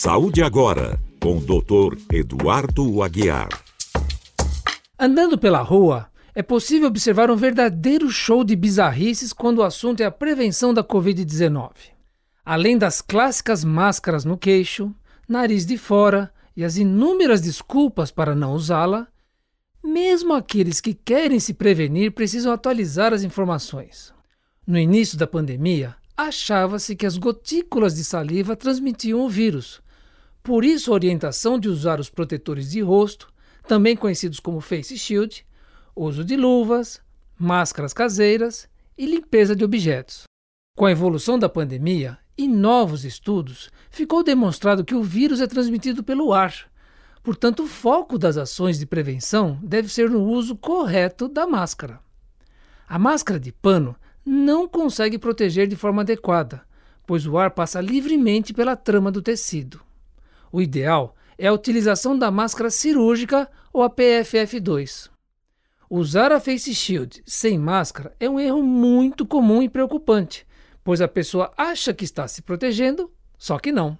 Saúde agora, com o Dr. Eduardo Aguiar. Andando pela rua, é possível observar um verdadeiro show de bizarrices quando o assunto é a prevenção da Covid-19. Além das clássicas máscaras no queixo, nariz de fora e as inúmeras desculpas para não usá-la, mesmo aqueles que querem se prevenir precisam atualizar as informações. No início da pandemia, achava-se que as gotículas de saliva transmitiam o vírus. Por isso, a orientação de usar os protetores de rosto, também conhecidos como face shield, uso de luvas, máscaras caseiras e limpeza de objetos. Com a evolução da pandemia e novos estudos, ficou demonstrado que o vírus é transmitido pelo ar. Portanto, o foco das ações de prevenção deve ser no uso correto da máscara. A máscara de pano não consegue proteger de forma adequada, pois o ar passa livremente pela trama do tecido. O ideal é a utilização da máscara cirúrgica ou a PFF2. Usar a face shield sem máscara é um erro muito comum e preocupante, pois a pessoa acha que está se protegendo, só que não.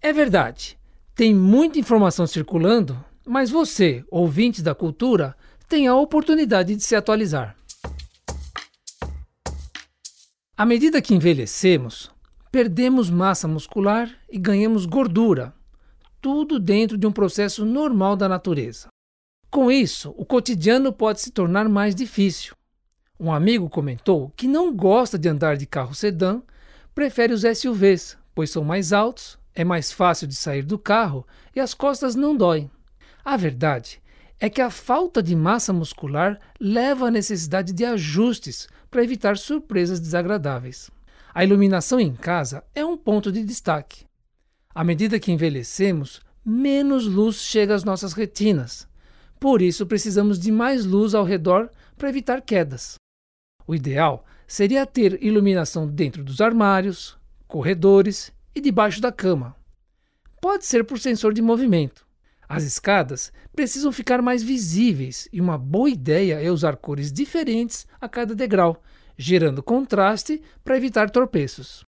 É verdade, tem muita informação circulando, mas você, ouvinte da cultura, tem a oportunidade de se atualizar. À medida que envelhecemos, perdemos massa muscular e ganhamos gordura, tudo dentro de um processo normal da natureza. Com isso, o cotidiano pode se tornar mais difícil. Um amigo comentou que não gosta de andar de carro sedã, prefere os SUVs, pois são mais altos, é mais fácil de sair do carro e as costas não doem. A verdade é que a falta de massa muscular leva à necessidade de ajustes para evitar surpresas desagradáveis. A iluminação em casa é um ponto de destaque. À medida que envelhecemos, menos luz chega às nossas retinas. Por isso, precisamos de mais luz ao redor para evitar quedas. O ideal seria ter iluminação dentro dos armários, corredores e debaixo da cama. Pode ser por sensor de movimento. As escadas precisam ficar mais visíveis e uma boa ideia é usar cores diferentes a cada degrau, gerando contraste para evitar tropeços.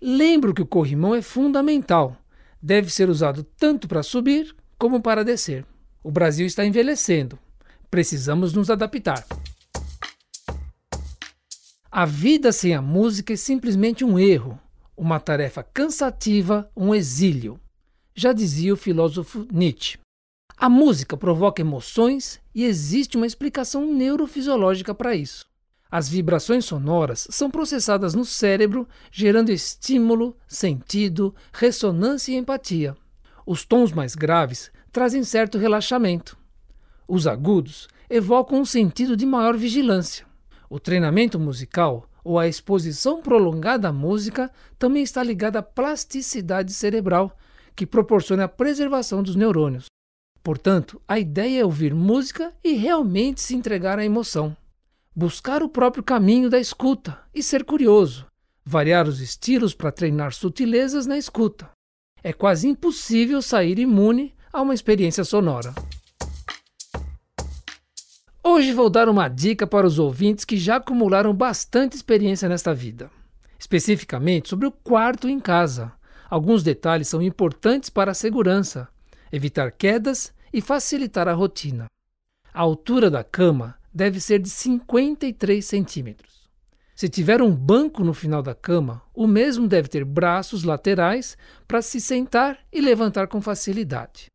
Lembro que o corrimão é fundamental. Deve ser usado tanto para subir como para descer. O Brasil está envelhecendo. Precisamos nos adaptar. A vida sem a música é simplesmente um erro, uma tarefa cansativa, um exílio já dizia o filósofo Nietzsche. A música provoca emoções e existe uma explicação neurofisiológica para isso. As vibrações sonoras são processadas no cérebro, gerando estímulo, sentido, ressonância e empatia. Os tons mais graves trazem certo relaxamento. Os agudos evocam um sentido de maior vigilância. O treinamento musical ou a exposição prolongada à música também está ligada à plasticidade cerebral, que proporciona a preservação dos neurônios. Portanto, a ideia é ouvir música e realmente se entregar à emoção. Buscar o próprio caminho da escuta e ser curioso. Variar os estilos para treinar sutilezas na escuta. É quase impossível sair imune a uma experiência sonora. Hoje vou dar uma dica para os ouvintes que já acumularam bastante experiência nesta vida, especificamente sobre o quarto em casa, Alguns detalhes são importantes para a segurança, evitar quedas e facilitar a rotina. A altura da cama deve ser de 53 centímetros. Se tiver um banco no final da cama, o mesmo deve ter braços laterais para se sentar e levantar com facilidade.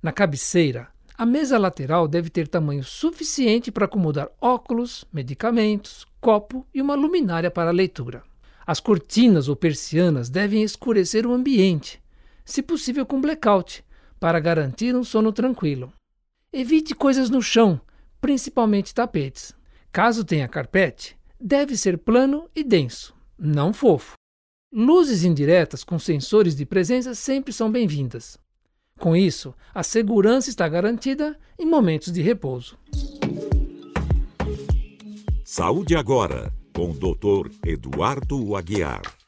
Na cabeceira, a mesa lateral deve ter tamanho suficiente para acomodar óculos, medicamentos, copo e uma luminária para leitura. As cortinas ou persianas devem escurecer o ambiente, se possível com blackout, para garantir um sono tranquilo. Evite coisas no chão, principalmente tapetes. Caso tenha carpete, deve ser plano e denso, não fofo. Luzes indiretas com sensores de presença sempre são bem-vindas. Com isso, a segurança está garantida em momentos de repouso. Saúde agora com o Dr. Eduardo Aguiar.